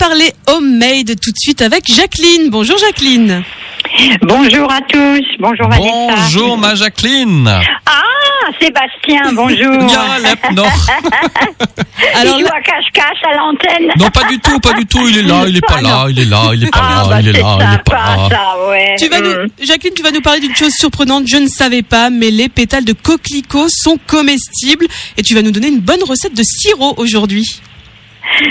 parler homemade tout de suite avec Jacqueline. Bonjour Jacqueline. Bonjour à tous. Bonjour Vanessa. Bonjour ma Jacqueline. Ah, Sébastien, bonjour. Ja, lep nog. Alors il joue là- à cache-cache à l'antenne. Non, pas du tout, pas du tout. Il est là, il est pas Ah, là, non. il est là, il est pas ah, là, bah, il est là, il est pas là. ça, ouais. Tu vas Mm. nous, Jacqueline, tu vas nous parler d'une chose surprenante. Je ne savais pas, mais les pétales de coquelicot sont comestibles et tu vas nous donner une bonne recette de sirop aujourd'hui.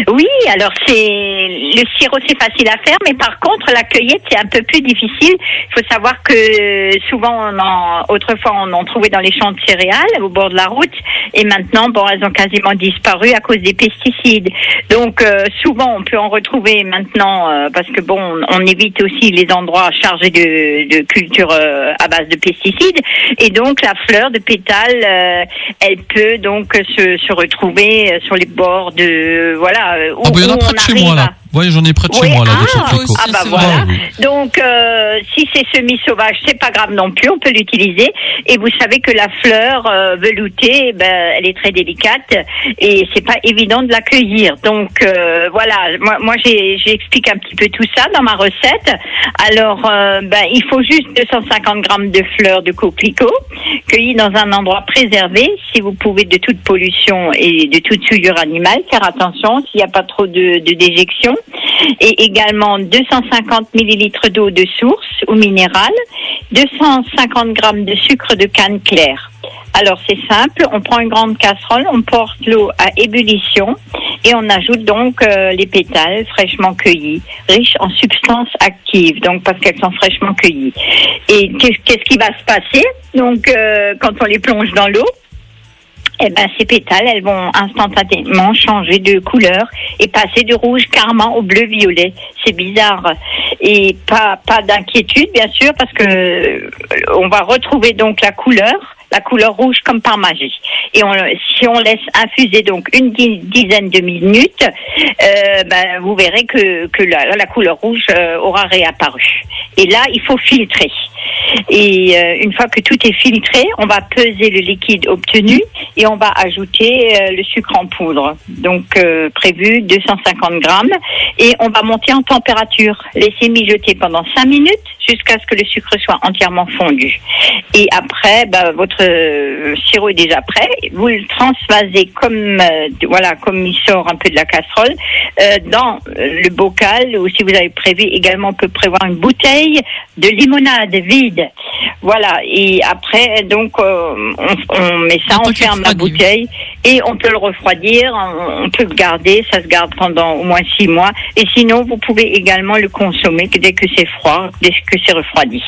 Oui, alors c'est le sirop c'est facile à faire, mais par contre la cueillette c'est un peu plus difficile. Il faut savoir que souvent on en, autrefois on en trouvait dans les champs de céréales au bord de la route, et maintenant bon elles ont quasiment disparu à cause des pesticides. Donc euh, souvent on peut en retrouver maintenant euh, parce que bon on, évite aussi les endroits chargés de, de culture euh, à base de pesticides, et donc la fleur de pétale euh, elle peut donc se, se retrouver euh, sur les bords de voilà euh, où, Ah, bah, il y en où a près on de chez arrive moi, à- là. Ouais, j'en ai près de chez Oui, moi, là, des ah, coquelicots. ah bah voilà. Ah, oui. Donc euh, si c'est semi-sauvage, c'est pas grave non plus, on peut l'utiliser. Et vous savez que la fleur euh, veloutée, ben, elle est très délicate et c'est pas évident de la cueillir. Donc euh, voilà, moi, moi j'explique un petit peu tout ça dans ma recette. Alors euh, ben, il faut juste 250 grammes de fleurs de coquelicot cueillies dans un endroit préservé, si vous pouvez, de toute pollution et de toute souillure animale. Faire attention s'il n'y a pas trop de, de déjection et également 250 millilitres d'eau de source ou minérale, 250 grammes de sucre de canne clair. Alors c'est simple, on prend une grande casserole, on porte l'eau à ébullition et on ajoute donc euh, les pétales fraîchement cueillis, riches en substances actives, donc parce qu'elles sont fraîchement cueillies. Et qu'est- qu'est-ce qui va se passer? Donc euh, quand on les plonge dans l'eau, eh ben, ces pétales, elles vont instantanément changer de couleur et passer de rouge carrément au bleu violet. C'est bizarre. Et pas, pas d'inquiétude, bien sûr, parce que euh, on va retrouver donc la couleur, la couleur rouge comme par magie. Et on, si on laisse infuser donc une di- dizaine de minutes, euh, ben, vous verrez que, la, couleur rouge euh, aura réapparu. Et là, il faut filtrer. Et euh, une fois que tout est filtré, on va peser le liquide obtenu et on va ajouter le sucre en poudre. Donc prévu 250 grammes et on va monter en température. Laisser mijoter pendant 5 minutes jusqu'à ce que le sucre soit entièrement fondu. Et après, bah, votre euh, sirop est déjà prêt. Vous le transvasez comme euh, voilà comme il sort un peu de la casserole euh, dans le bocal ou si vous avez prévu également on peut prévoir une bouteille de limonade vide. Voilà. Et après donc on, on met ça, on ferme la bouteille et on peut le refroidir. On, on peut le garder. Ça se garde pendant au moins six mois. Et sinon vous pouvez également le consommer dès que c'est froid, dès que c'est refroidi.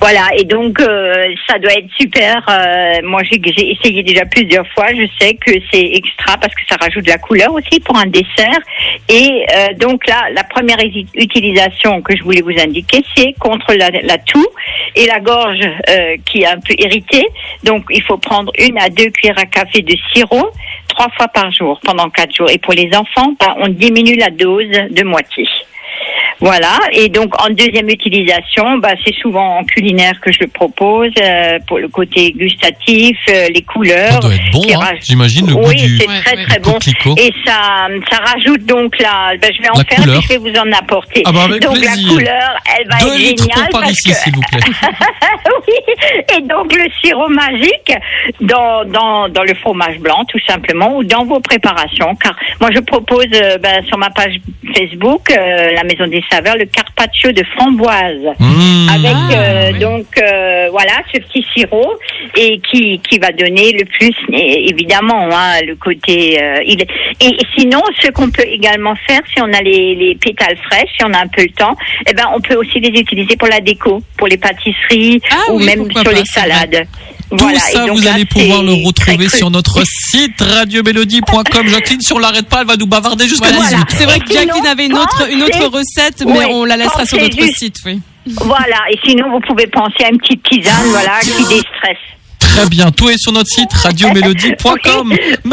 Voilà, et donc euh, ça doit être super. Euh, moi, j'ai essayé déjà plusieurs fois. Je sais que c'est extra parce que ça rajoute de la couleur aussi pour un dessert. Et euh, donc là, la première utilisation que je voulais vous indiquer, c'est contre la, toux et la gorge euh, qui est un peu irritée. Donc, il faut prendre une à deux cuillères à café de sirop trois fois par jour pendant quatre jours. Et pour les enfants, bah, on diminue la dose de moitié. Voilà. Et donc en deuxième utilisation, bah, c'est souvent en culinaire que je le propose euh, pour le côté gustatif, euh, les Ça couleurs. doit être bon, hein. J'imagine le goût oui, c'est très ouais. très bon. coquelicot. Et ça, ça rajoute donc la. Ben, je vais en La faire couleur. et je vais vous en apporter. Ah bah, avec donc plaisir. la couleur, elle va Deux être litres géniale pour parce que s'il vous plaît. Et donc le sirop magique dans, dans, dans le fromage blanc, tout simplement, ou dans vos préparations. Car moi, je propose euh, ben, sur ma page Facebook, euh, la Maison des Saveurs, le carpaccio de framboise. Mmh. Avec Ah, euh, oui. donc euh, voilà ce petit sirop et qui qui va donner le plus évidemment hein, le côté euh, il et sinon ce qu'on peut également faire si on a les, les pétales fraîches si on a un peu le temps eh ben on peut aussi les utiliser pour la déco pour les pâtisseries Ah ou oui, même pourquoi sur pas, les salades Tout Voilà, ça, et donc vous là, allez pouvoir le retrouver sur notre site radiomélodie.com. Jacqueline, si on l'arrête pas, elle va nous bavarder jusqu'à Voilà. 18. C'est vrai que Jacqueline sinon, avait une autre, une autre recette, mais Oui, on la laissera sur notre juste- site, oui. voilà et sinon vous pouvez penser à une petite tisane voilà qui déstresse Très bien. Tout est sur notre site radiomélodie.com.